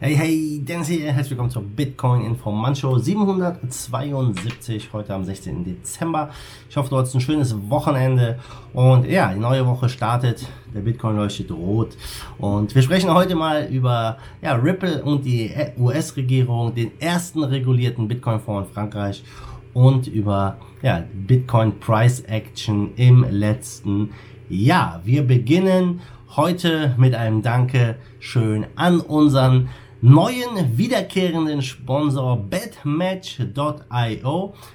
Hey, hey, Dennis hier, herzlich willkommen zur Bitcoin Informantshow 772, heute am 16. Dezember. Ich hoffe, du hast ein schönes Wochenende und ja, die neue Woche startet, der Bitcoin leuchtet rot und wir sprechen heute mal über ja, Ripple und die US-Regierung, den ersten regulierten Bitcoin-Fonds in Frankreich und über ja, Bitcoin Price Action im letzten Jahr. Wir beginnen heute mit einem Danke schön an unseren neuen wiederkehrenden Sponsor betmatch.io,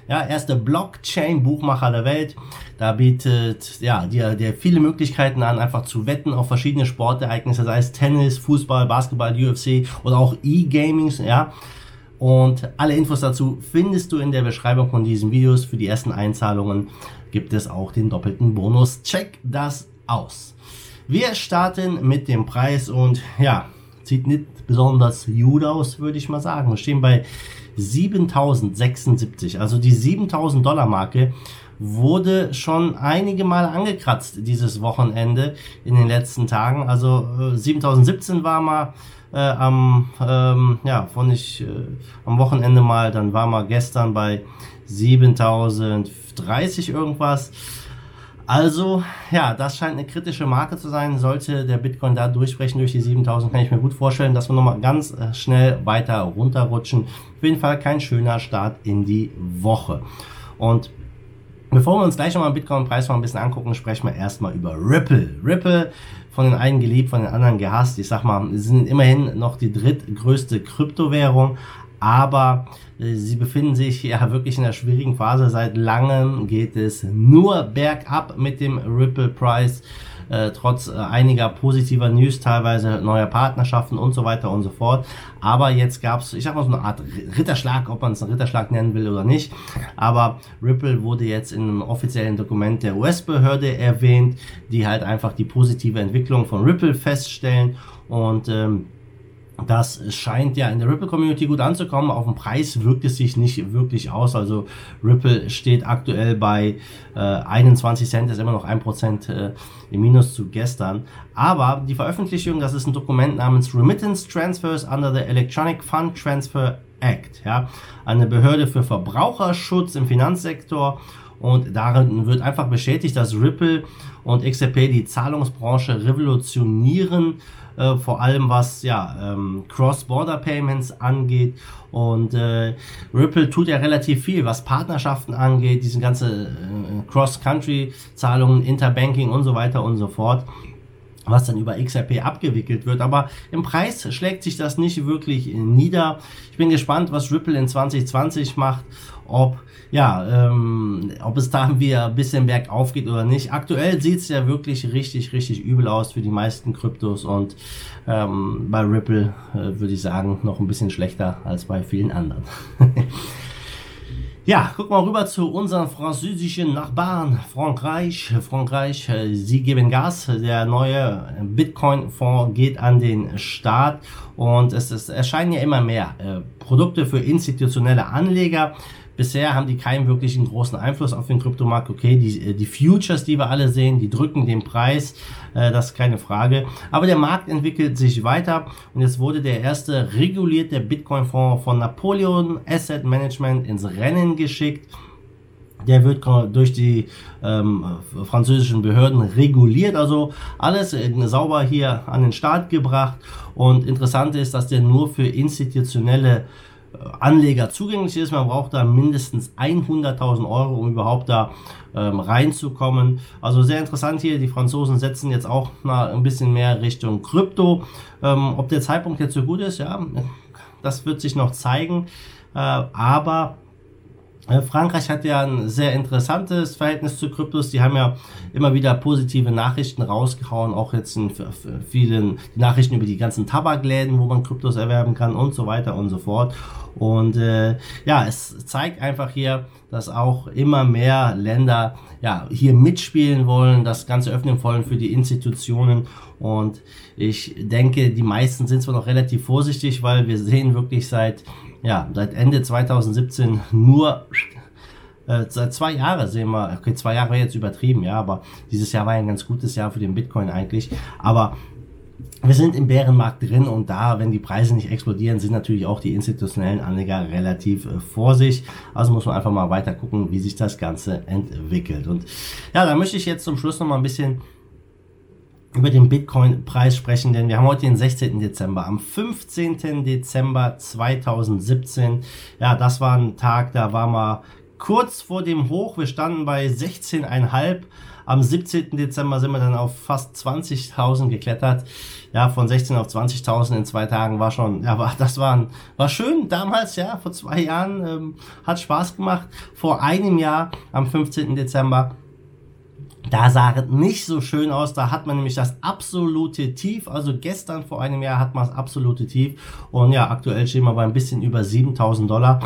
ja, erste Blockchain-Buchmacher der Welt. Da bietet ja dir, dir viele Möglichkeiten an, einfach zu wetten auf verschiedene Sportereignisse, sei es Tennis, Fußball, Basketball, UFC oder auch E-Gamings, ja. Und alle Infos dazu findest du in der Beschreibung von diesen Videos. Für die ersten Einzahlungen gibt es auch den doppelten Bonus. Check das aus. Wir starten mit dem Preis und ja, sieht nicht besonders gut aus, würde ich mal sagen. Wir stehen bei 7076, also die 7000 Dollar Marke wurde schon einige Mal angekratzt dieses Wochenende in den letzten Tagen. Also äh, 7017 war mal äh, am ähm, ja von ich äh, am Wochenende mal, dann war mal gestern bei 7030 irgendwas. Also, ja, das scheint eine kritische Marke zu sein. Sollte der Bitcoin da durchbrechen durch die 7000, kann ich mir gut vorstellen, dass wir nochmal ganz äh, schnell weiter runterrutschen. Auf jeden Fall kein schöner Start in die Woche. Und bevor wir uns gleich nochmal den Bitcoin-Preis mal ein bisschen angucken, sprechen wir erstmal über Ripple. Ripple, von den einen geliebt, von den anderen gehasst. Ich sag mal, sind immerhin noch die drittgrößte Kryptowährung, aber äh, sie befinden sich ja wirklich in einer schwierigen Phase. Seit langem geht es nur bergab mit dem Ripple Price. Äh, trotz äh, einiger positiver News, teilweise neuer Partnerschaften und so weiter und so fort. Aber jetzt gab es, ich sag mal so eine Art Ritterschlag, ob man es einen Ritterschlag nennen will oder nicht. Aber Ripple wurde jetzt in einem offiziellen Dokument der US-Behörde erwähnt, die halt einfach die positive Entwicklung von Ripple feststellen und ähm, das scheint ja in der Ripple-Community gut anzukommen. Auf den Preis wirkt es sich nicht wirklich aus. Also Ripple steht aktuell bei äh, 21 Cent, ist immer noch ein Prozent äh, im Minus zu gestern. Aber die Veröffentlichung, das ist ein Dokument namens Remittance Transfers under the Electronic Fund Transfer Act. Ja, eine Behörde für Verbraucherschutz im Finanzsektor. Und darin wird einfach bestätigt, dass Ripple und XRP die Zahlungsbranche revolutionieren äh, vor allem was ja ähm, Cross-Border-Payments angeht. Und äh, Ripple tut ja relativ viel, was Partnerschaften angeht, diese ganze äh, Cross-Country-Zahlungen, Interbanking und so weiter und so fort was dann über XRP abgewickelt wird. Aber im Preis schlägt sich das nicht wirklich nieder. Ich bin gespannt, was Ripple in 2020 macht, ob ja, ähm, ob es da wieder ein bisschen bergauf geht oder nicht. Aktuell sieht es ja wirklich richtig, richtig übel aus für die meisten Kryptos und ähm, bei Ripple äh, würde ich sagen, noch ein bisschen schlechter als bei vielen anderen. Ja, guck mal rüber zu unseren französischen Nachbarn, Frankreich. Frankreich, sie geben Gas. Der neue Bitcoin-Fonds geht an den Start und es, ist, erscheinen ja immer mehr äh, Produkte für institutionelle Anleger. Bisher haben die keinen wirklichen großen Einfluss auf den Kryptomarkt. Okay, die, äh, die Futures, die wir alle sehen, die drücken den Preis, äh, das ist keine Frage. Aber der Markt entwickelt sich weiter und jetzt wurde der erste regulierte Bitcoin-Fonds von Napoleon Asset Management ins Rennen geschickt. Der wird durch die ähm, französischen Behörden reguliert, also alles sauber hier an den Start gebracht. Und interessant ist, dass der nur für institutionelle Anleger zugänglich ist. Man braucht da mindestens 100.000 Euro, um überhaupt da ähm, reinzukommen. Also sehr interessant hier. Die Franzosen setzen jetzt auch mal ein bisschen mehr Richtung Krypto. Ähm, ob der Zeitpunkt jetzt so gut ist, ja, das wird sich noch zeigen. Äh, aber Frankreich hat ja ein sehr interessantes Verhältnis zu Kryptos. Die haben ja immer wieder positive Nachrichten rausgehauen, auch jetzt in vielen Nachrichten über die ganzen Tabakläden, wo man Kryptos erwerben kann und so weiter und so fort. Und äh, ja, es zeigt einfach hier, dass auch immer mehr Länder ja hier mitspielen wollen, das Ganze öffnen wollen für die Institutionen. Und ich denke, die meisten sind zwar noch relativ vorsichtig, weil wir sehen wirklich seit ja seit Ende 2017 nur äh, seit zwei Jahren sehen wir, okay, zwei Jahre jetzt übertrieben, ja, aber dieses Jahr war ein ganz gutes Jahr für den Bitcoin eigentlich. Aber wir sind im Bärenmarkt drin und da, wenn die Preise nicht explodieren, sind natürlich auch die institutionellen Anleger relativ äh, vor sich. Also muss man einfach mal weiter gucken, wie sich das Ganze entwickelt. Und ja, da möchte ich jetzt zum Schluss noch mal ein bisschen über den Bitcoin-Preis sprechen, denn wir haben heute den 16. Dezember. Am 15. Dezember 2017, ja, das war ein Tag, da war mal kurz vor dem Hoch. Wir standen bei 16,5. Am 17. Dezember sind wir dann auf fast 20.000 geklettert. Ja, von 16 auf 20.000 in zwei Tagen war schon, ja, war, das war, war schön damals, ja, vor zwei Jahren, ähm, hat Spaß gemacht. Vor einem Jahr, am 15. Dezember, da sah es nicht so schön aus. Da hat man nämlich das absolute Tief. Also gestern vor einem Jahr hat man das absolute Tief. Und ja, aktuell stehen wir bei ein bisschen über 7000 Dollar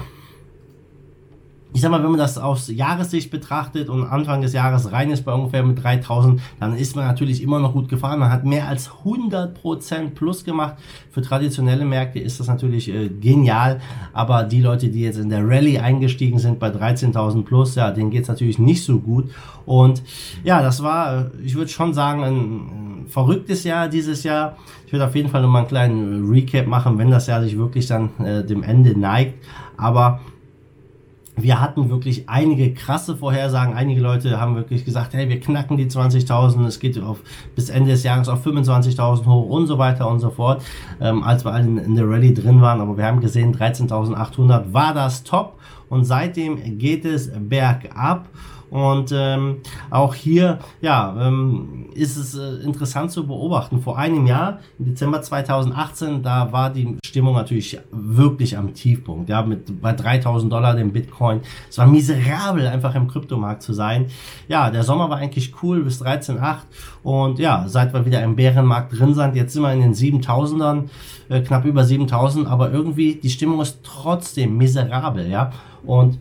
ich sag mal, wenn man das aus Jahressicht betrachtet und Anfang des Jahres rein ist bei ungefähr mit 3000, dann ist man natürlich immer noch gut gefahren. Man hat mehr als 100% plus gemacht. Für traditionelle Märkte ist das natürlich äh, genial. Aber die Leute, die jetzt in der Rallye eingestiegen sind bei 13.000 plus, ja, denen geht's natürlich nicht so gut. Und ja, das war, ich würde schon sagen, ein, ein verrücktes Jahr dieses Jahr. Ich würde auf jeden Fall nochmal einen kleinen Recap machen, wenn das Jahr sich wirklich dann äh, dem Ende neigt. Aber wir hatten wirklich einige krasse Vorhersagen. Einige Leute haben wirklich gesagt, hey, wir knacken die 20.000, es geht auf, bis Ende des Jahres auf 25.000 hoch und so weiter und so fort, ähm, als wir alle in, in der Rallye drin waren. Aber wir haben gesehen, 13.800 war das Top und seitdem geht es bergab. Und ähm, auch hier, ja, ähm, ist es äh, interessant zu beobachten. Vor einem Jahr, im Dezember 2018, da war die Stimmung natürlich wirklich am Tiefpunkt. Ja, mit bei 3000 Dollar dem Bitcoin. Es war miserabel, einfach im Kryptomarkt zu sein. Ja, der Sommer war eigentlich cool bis 13,8 und ja, seit wir wieder im Bärenmarkt drin sind, jetzt sind wir in den 7000ern, äh, knapp über 7000, aber irgendwie die Stimmung ist trotzdem miserabel, ja. Und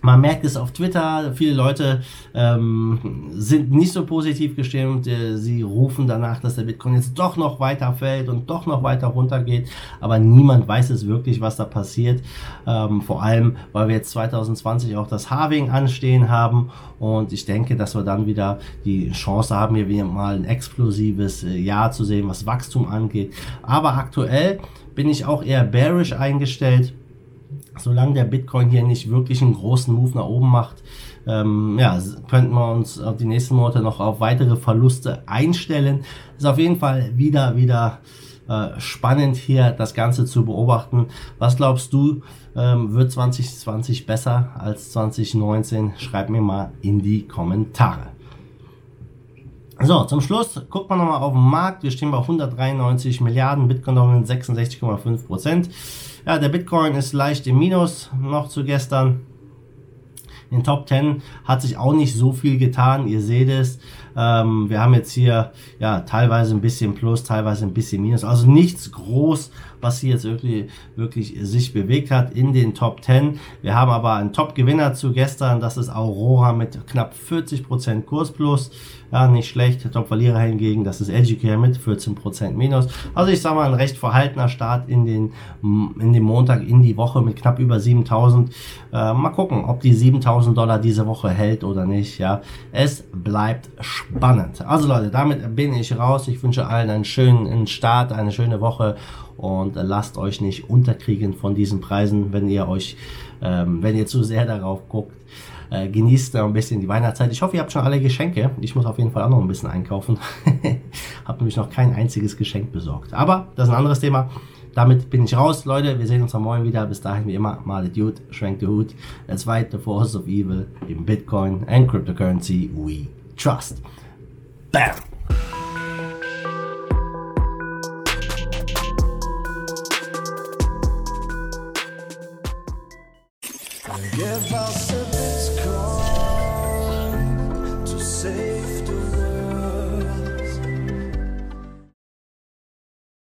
man merkt es auf Twitter, viele Leute ähm, sind nicht so positiv gestimmt. Äh, sie rufen danach, dass der Bitcoin jetzt doch noch weiter fällt und doch noch weiter runtergeht. Aber niemand weiß es wirklich, was da passiert. Ähm, vor allem, weil wir jetzt 2020 auch das Halving anstehen haben. Und ich denke, dass wir dann wieder die Chance haben, hier wieder mal ein explosives äh, Jahr zu sehen, was Wachstum angeht. Aber aktuell bin ich auch eher bearish eingestellt solange der Bitcoin hier nicht wirklich einen großen Move nach oben macht, ähm, ja, könnten wir uns auf die nächsten Monate noch auf weitere Verluste einstellen. Ist auf jeden Fall wieder, wieder äh, spannend hier das Ganze zu beobachten. Was glaubst du, ähm, wird 2020 besser als 2019? Schreib mir mal in die Kommentare. So, zum Schluss guckt man nochmal auf den Markt. Wir stehen bei 193 Milliarden, Bitcoin 66,5 Prozent. Ja, der Bitcoin ist leicht im Minus noch zu gestern. In den Top 10 hat sich auch nicht so viel getan. Ihr seht es. Ähm, wir haben jetzt hier ja teilweise ein bisschen Plus, teilweise ein bisschen Minus. Also nichts groß, was hier jetzt wirklich, wirklich sich bewegt hat in den Top 10. Wir haben aber einen Top-Gewinner zu gestern. Das ist Aurora mit knapp 40% Kurs plus. Ja, nicht schlecht. Top-Verlierer hingegen, das ist Educare mit 14% minus. Also ich sage mal, ein recht verhaltener Start in den, in den Montag, in die Woche mit knapp über 7000. Äh, mal gucken, ob die 7000 Dollar diese Woche hält oder nicht. Ja, es bleibt spannend. Also Leute, damit bin ich raus. Ich wünsche allen einen schönen Start, eine schöne Woche und lasst euch nicht unterkriegen von diesen Preisen, wenn ihr euch, ähm, wenn ihr zu sehr darauf guckt. Äh, genießt ein bisschen die Weihnachtszeit. Ich hoffe, ihr habt schon alle Geschenke. Ich muss auf jeden Fall auch noch ein bisschen einkaufen. Hab nämlich noch kein einziges Geschenk besorgt. Aber das ist ein anderes Thema. Damit bin ich raus, Leute. Wir sehen uns am Morgen wieder. Bis dahin, wie immer, mal the Dude, schwenkt den Hut. Let's fight the force of evil in Bitcoin and cryptocurrency we trust. Bam!